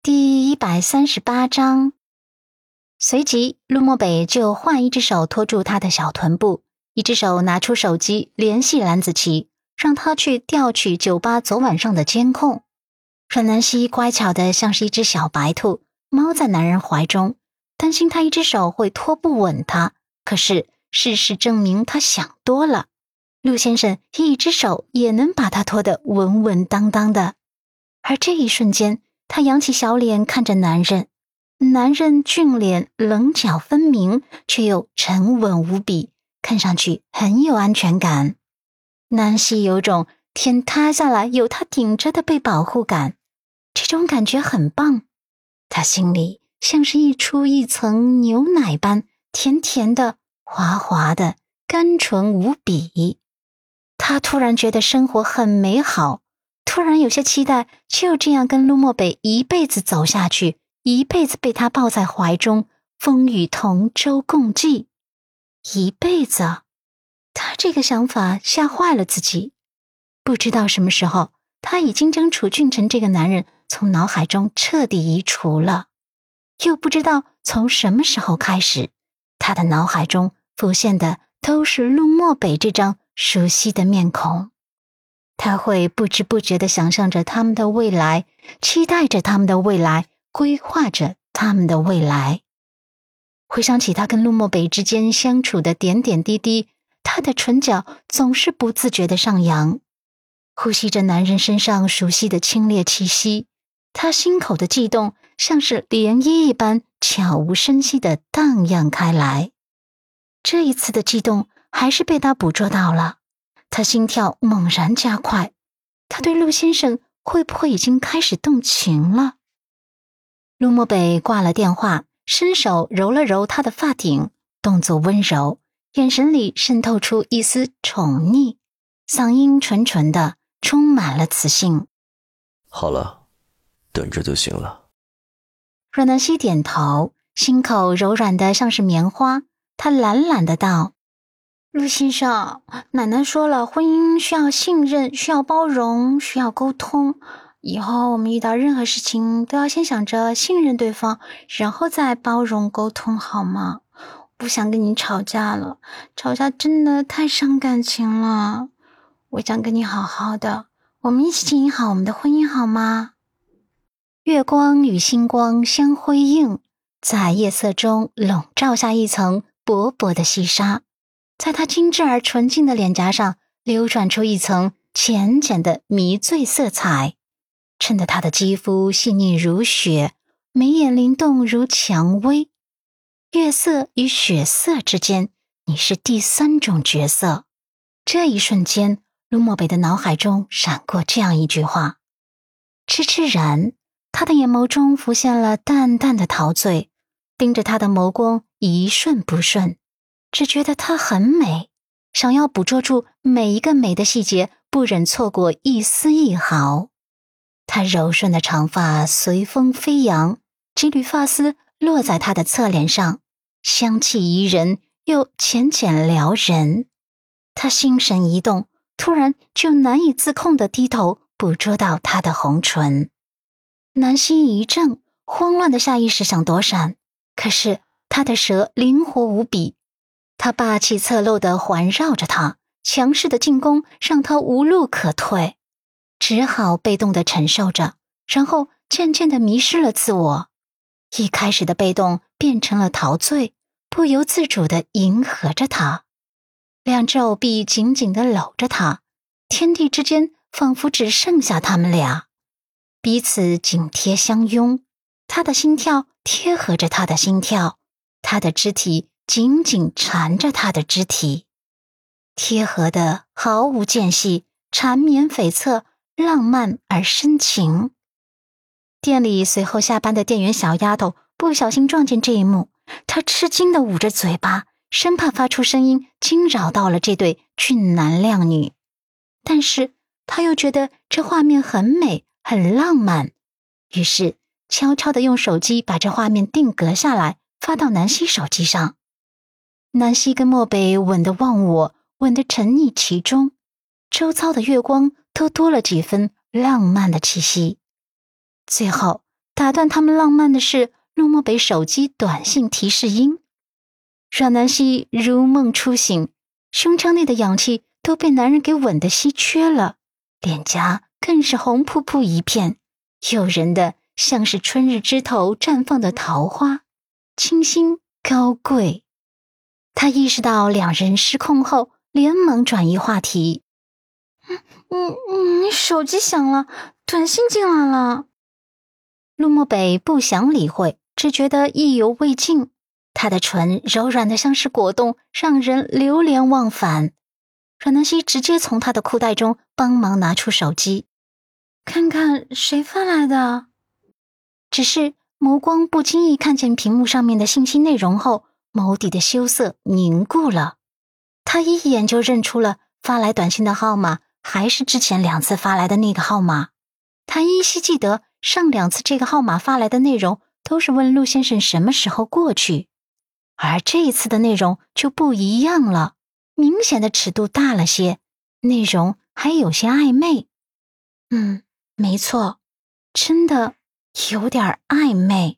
第一百三十八章。随即，陆漠北就换一只手托住他的小臀部，一只手拿出手机联系蓝子琪，让他去调取酒吧昨晚上的监控。阮南希乖巧的像是一只小白兔，猫在男人怀中，担心他一只手会拖不稳他。可是事实证明，他想多了。陆先生一只手也能把他拖得稳稳当当的。而这一瞬间，他扬起小脸看着男人。男人俊脸，棱角分明，却又沉稳无比，看上去很有安全感。南希有种天塌下来有他顶着的被保护感，这种感觉很棒。他心里像是溢出一层牛奶般甜甜的、滑滑的、甘醇无比。他突然觉得生活很美好，突然有些期待，就这样跟陆漠北一辈子走下去。一辈子被他抱在怀中，风雨同舟共济，一辈子。他这个想法吓坏了自己。不知道什么时候，他已经将楚俊辰这个男人从脑海中彻底移除了。又不知道从什么时候开始，他的脑海中浮现的都是陆漠北这张熟悉的面孔。他会不知不觉的想象着他们的未来，期待着他们的未来。规划着他们的未来。回想起他跟陆漠北之间相处的点点滴滴，他的唇角总是不自觉的上扬，呼吸着男人身上熟悉的清冽气息。他心口的悸动像是涟漪一般，悄无声息的荡漾开来。这一次的悸动还是被他捕捉到了，他心跳猛然加快。他对陆先生会不会已经开始动情了？陆漠北挂了电话，伸手揉了揉他的发顶，动作温柔，眼神里渗透出一丝宠溺，嗓音纯纯的，充满了磁性。好了，等着就行了。阮南希点头，心口柔软的像是棉花。他懒懒的道：“陆先生，奶奶说了，婚姻需要信任，需要包容，需要沟通。”以后我们遇到任何事情都要先想着信任对方，然后再包容沟通，好吗？不想跟你吵架了，吵架真的太伤感情了。我想跟你好好的，我们一起经营好我们的婚姻，好吗？月光与星光相辉映，在夜色中笼罩下一层薄薄的细沙，在她精致而纯净的脸颊上流转出一层浅浅的迷醉色彩。衬得她的肌肤细腻如雪，眉眼灵动如蔷薇。月色与血色之间，你是第三种角色。这一瞬间，陆漠北的脑海中闪过这样一句话：“痴痴然。”他的眼眸中浮现了淡淡的陶醉，盯着他的眸光一瞬不瞬，只觉得她很美，想要捕捉住每一个美的细节，不忍错过一丝一毫。她柔顺的长发随风飞扬，几缕发丝落在她的侧脸上，香气宜人又浅浅撩人。他心神一动，突然就难以自控的低头捕捉到她的红唇。南希一怔，慌乱的下意识想躲闪，可是他的蛇灵活无比，他霸气侧漏的环绕着她，强势的进攻让她无路可退。只好被动的承受着，然后渐渐的迷失了自我。一开始的被动变成了陶醉，不由自主的迎合着他。两只藕臂紧紧的搂着他，天地之间仿佛只剩下他们俩，彼此紧贴相拥。他的心跳贴合着他的心跳，他的肢体紧紧缠着他的肢体，贴合的毫无间隙，缠绵悱恻。浪漫而深情。店里随后下班的店员小丫头不小心撞见这一幕，她吃惊的捂着嘴巴，生怕发出声音惊扰到了这对俊男靓女。但是她又觉得这画面很美，很浪漫，于是悄悄的用手机把这画面定格下来，发到南希手机上。南希跟漠北吻得忘我，吻得沉溺其中，周遭的月光。都多了几分浪漫的气息。最后，打断他们浪漫的是陆漠北手机短信提示音。阮南希如梦初醒，胸腔内的氧气都被男人给吻得稀缺了，脸颊更是红扑扑一片，诱人的像是春日枝头绽放的桃花，清新高贵。他意识到两人失控后，连忙转移话题：“嗯嗯，你手机响了，短信进来了。”陆漠北不想理会，只觉得意犹未尽。他的唇柔软的像是果冻，让人流连忘返。阮南希直接从他的裤袋中帮忙拿出手机，看看谁发来的。只是眸光不经意看见屏幕上面的信息内容后，眸底的羞涩凝固了。他一眼就认出了发来短信的号码，还是之前两次发来的那个号码。他依稀记得上两次这个号码发来的内容都是问陆先生什么时候过去。而这一次的内容就不一样了，明显的尺度大了些，内容还有些暧昧。嗯，没错，真的有点暧昧。